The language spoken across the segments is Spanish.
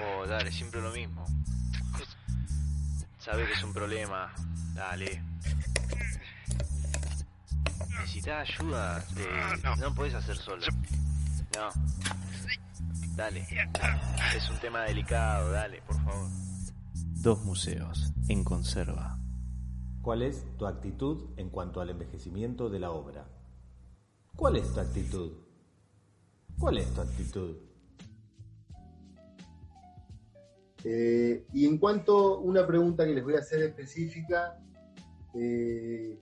Oh, dale, siempre lo mismo. Sabes que es un problema. Dale. Necesitas ayuda. Eh, no puedes hacer solo. No. Dale. Es un tema delicado, dale, por favor. Dos museos en conserva. ¿Cuál es tu actitud en cuanto al envejecimiento de la obra? ¿Cuál es tu actitud? ¿Cuál es tu actitud? Eh, y en cuanto a una pregunta que les voy a hacer específica, eh,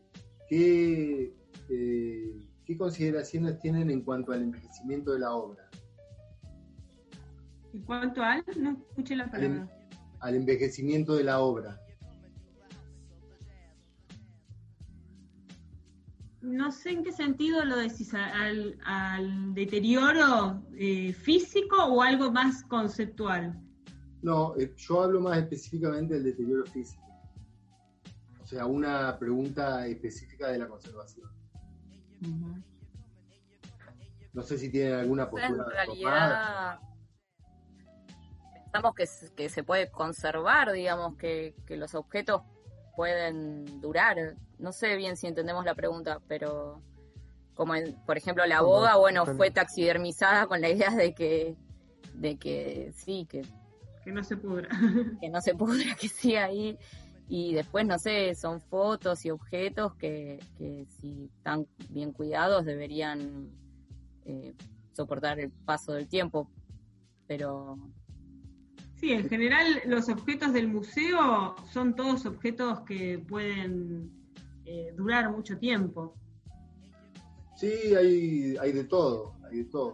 ¿qué, eh, ¿qué consideraciones tienen en cuanto al envejecimiento de la obra? ¿En cuanto al? No escuché la Al, palabra. al envejecimiento de la obra. No sé en qué sentido lo decís, al, al deterioro eh, físico o algo más conceptual. No, eh, yo hablo más específicamente del deterioro físico. O sea, una pregunta específica de la conservación. No sé si tienen alguna en postura tomada. realidad pensamos que, se- que se puede conservar, digamos, que, que los objetos pueden durar. No sé bien si entendemos la pregunta, pero como en, por ejemplo la no, bueno, fue taxidermizada con la idea de que, de que sí, que, Que no se pudra. que no se pudra, que siga ahí. Y después, no sé, son fotos y objetos que, que si están bien cuidados deberían eh, soportar el paso del tiempo. Pero Sí, en general los objetos del museo son todos objetos que pueden eh, durar mucho tiempo. Sí, hay, hay de todo, hay de todo.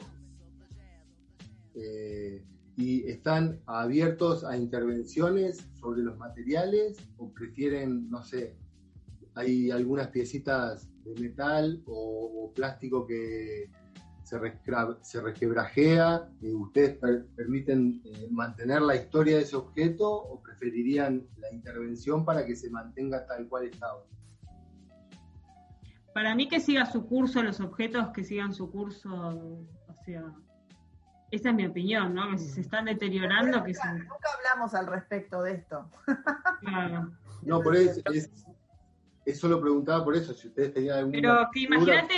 Eh, ¿Y están abiertos a intervenciones sobre los materiales o prefieren, no sé, hay algunas piecitas de metal o, plástico que se, rescra- se resquebrajea? y ¿Ustedes per- permiten eh, mantener la historia de ese objeto o preferirían la intervención para que se mantenga tal cual estaba? Para mí que siga su curso, los objetos que sigan su curso, o sea, esa es mi opinión, ¿no? Que si se están deteriorando, que se... Nunca, nunca hablamos al respecto de esto. Claro. No, por eso, es, eso lo preguntaba por eso, si ustedes tenían alguna... Pero que imagínate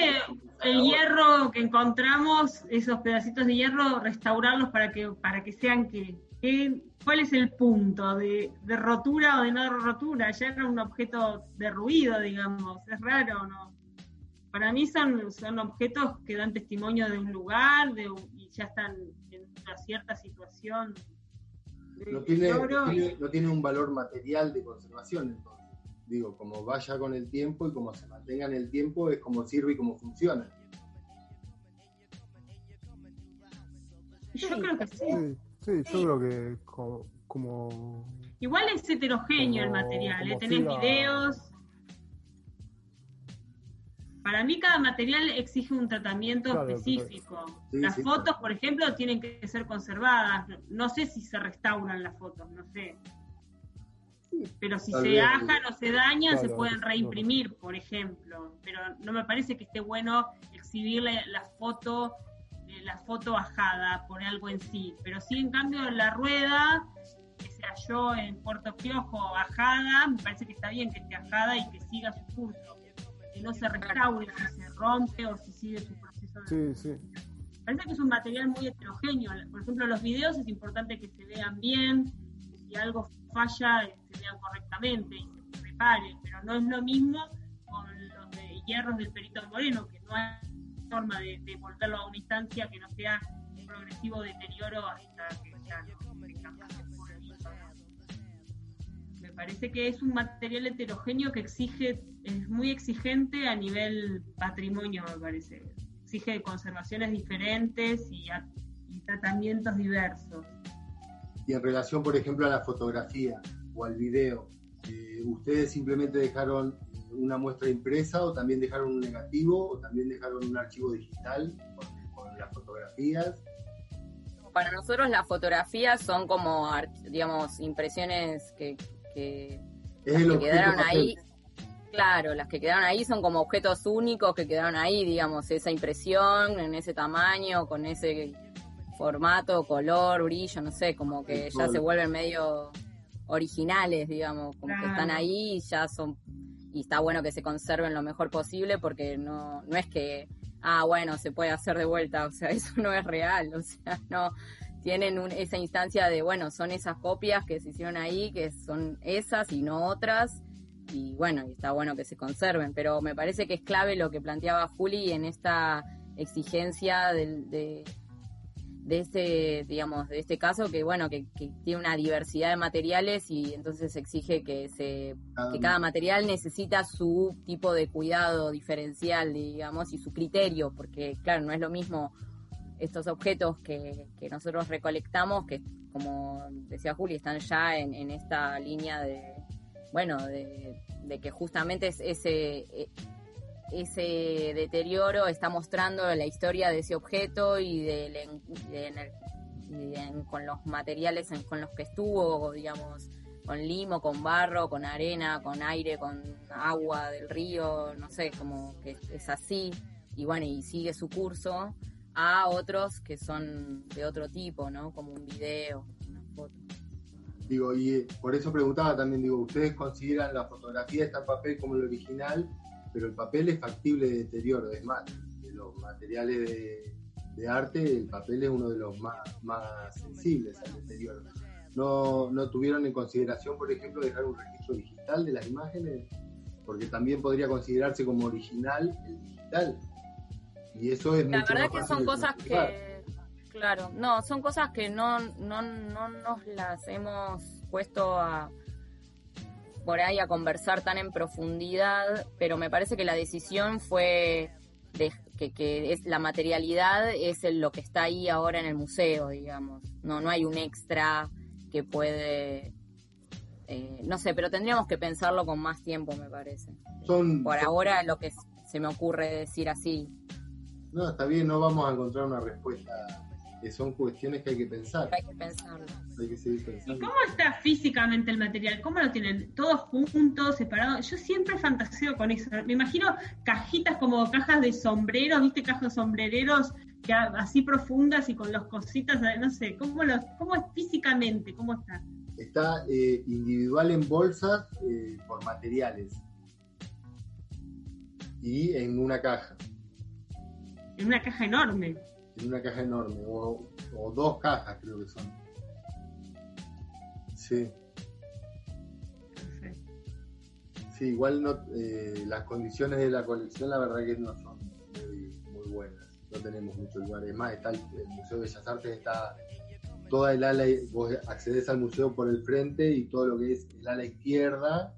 el hierro que encontramos, esos pedacitos de hierro, restaurarlos para que para que sean que, que- ¿cuál es el punto de, de rotura o de no rotura? Ya era un objeto derruido, digamos, es raro, ¿no? Para mí son, son objetos que dan testimonio de un lugar de ya están en una cierta situación. de no tiene, no tiene- no tiene un valor material de conservación, entonces. Digo, como vaya con el tiempo y como se mantenga en el tiempo, es como sirve y como funciona. Yo creo que sí. Sí, sí, yo creo que co- como, Igual es heterogéneo el Como- material, ¿eh? como tenés videos. Para mí cada material exige un tratamiento Claro, específico. Sí, las sí, fotos, por ejemplo, tienen que ser conservadas. No, sé si se restauran las fotos, no sé. Pero si Tal se vez. ajan o se dañan, se pueden no. reimprimir, por ejemplo. Pero no me parece que esté bueno exhibir la, la foto eh, la foto ajada por algo en sí. Pero sí, en cambio, la rueda que se halló en Puerto Piojo ajada, me parece que está bien que esté ajada y que siga su curso. Que no se restaure, si se rompe o si sigue su proceso de sí, sí. parece que es un material muy heterogéneo. Por ejemplo, los videos es importante que se vean bien, que si algo falla, eh, se vean correctamente y se repare, pero no es lo mismo con los de hierros del Perito Moreno, que no hay forma de, de volverlo a una instancia que no sea un progresivo deterioro hasta que ya parece que es un material heterogéneo que exige, es muy exigente a nivel patrimonio, me parece exige conservaciones diferentes y, a- y tratamientos diversos. Y en relación, por ejemplo, a la fotografía o al video, eh, ¿ustedes simplemente dejaron una muestra impresa o también dejaron un negativo o también dejaron un archivo digital con, con las fotografías? para nosotros las fotografías son como, digamos, impresiones que, que Es las el que objeto quedaron papel. ahí. Claro, las que quedaron ahí son como objetos únicos que quedaron ahí, digamos, esa impresión en ese tamaño, con ese formato, color, brillo, no sé, como que El ya se vuelven medio originales, digamos, como que están ahí y ya son y está bueno que se conserven lo mejor posible porque no no es que ah, bueno, se puede hacer de vuelta, o sea, eso no es real, o sea, no tienen un- esa instancia de, bueno, son esas copias que se hicieron ahí, que son esas y no otras, y bueno, y está bueno que se conserven, pero me parece que es clave lo que planteaba Juli en esta exigencia del, de, de este, digamos, de este caso, que bueno, que, que tiene una diversidad de materiales y entonces exige que se que cada material necesita su tipo de cuidado diferencial, digamos, y su criterio, porque claro, no es lo mismo estos objetos que, que nosotros recolectamos, que como decía Juli, están ya en, en esta línea de, bueno, de, de que justamente es ese, e- ese deterioro está mostrando la historia de ese objeto y, de con los materiales con los que estuvo, digamos, con limo, con barro, con arena, con aire, con agua del río, no sé, como que es así, y bueno, y sigue su curso a otros que son de otro tipo, ¿no? Como un video, una foto. Digo, y eh, por eso preguntaba también, digo, ustedes consideran la fotografía esta en papel como el original, pero el papel es factible de deterioro, es más, de los materiales de, de arte, el papel es uno de los más, más sensibles al deterioro. No, no tuvieron en consideración, por ejemplo, dejar un registro digital de las imágenes, porque también podría considerarse como original el digital. Y eso es La verdad que son cosas que, claro, no, son cosas que no, no, no nos las hemos puesto a por ahí a conversar tan en profundidad, pero me parece que la decisión fue de, que, que es la materialidad es el- lo que está ahí ahora en el museo, digamos. No, no hay un extra que puede, eh, no sé, pero tendríamos que pensarlo con más tiempo, me parece. Son, Por ahora lo que se me ocurre decir así. No, está bien, no vamos a encontrar una respuesta. Que son cuestiones que hay que pensar, Hay que pensarlo. hay que seguir ¿Y pensando. cómo está físicamente el material? ¿Cómo lo tienen? ¿Todos juntos, separados? Yo siempre fantaseo con eso. Me imagino cajitas como cajas de sombreros, ¿viste? Cajas sombrereros que así profundas y con los cositas, no sé. ¿Cómo, los, cómo es físicamente? ¿Cómo está? Está eh, individual en bolsas eh, por materiales y en una caja, En una caja enorme. en una caja enorme, o, o dos cajas creo que son. Sí, Perfecto. sí, igual no, eh, las condiciones de la colección la verdad que no son muy, muy buenas, no tenemos muchos lugares. Es más, está el, el Museo de Bellas Artes está toda el ala, vos accedes al museo por el frente y todo lo que es el ala izquierda,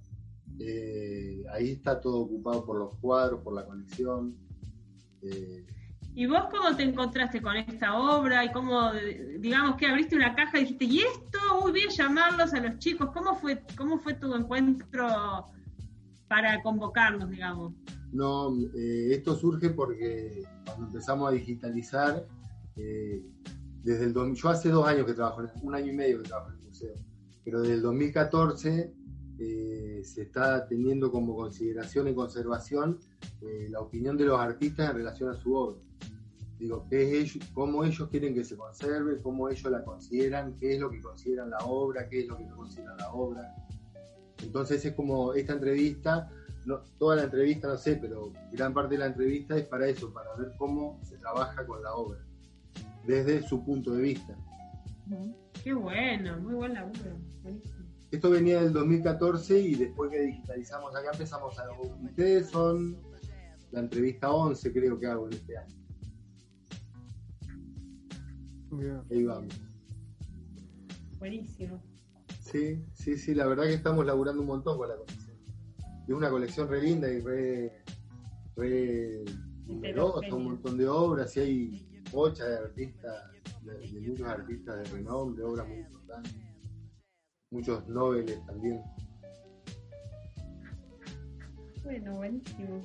eh, ahí está todo ocupado por los cuadros, por la colección. eh, ¿Y vos cómo te encontraste con esta obra? Y cómo, digamos, que abriste una caja y dijiste, ¿y esto? Uy, voy a llamarlos a los chicos. ¿Cómo fue, cómo fue tu encuentro para convocarlos, digamos? no, eh, esto surge porque cuando empezamos a digitalizar, eh, desde el yo hace dos años que trabajo, un año y medio que trabajo en el museo, pero desde el 2014 eh, se está teniendo como consideración y conservación eh, la opinión de los artistas en relación a su obra. Digo, ¿qué es cómo ellos quieren que se conserve, cómo ellos la consideran, qué es lo que consideran la obra, qué es lo que no consideran la obra. Entonces es como esta entrevista, no, toda la entrevista no sé, pero gran parte de la entrevista es para eso, para ver cómo se trabaja con la obra, desde su punto de vista. Qué bueno, muy buen laburo. Esto venía del 2014 y después que digitalizamos acá empezamos a... Ustedes son la entrevista 11 creo que hago en este año. Bien. Ahí vamos. Buenísimo. Sí, sí, sí, la verdad que estamos laburando un montón con la colección. Es una colección re linda y re, re numerosa, un montón de obras y hay bocha de artistas, de, de muchos artistas de renombre, obras muy importantes. Muchos noveles también. Bueno, buenísimo.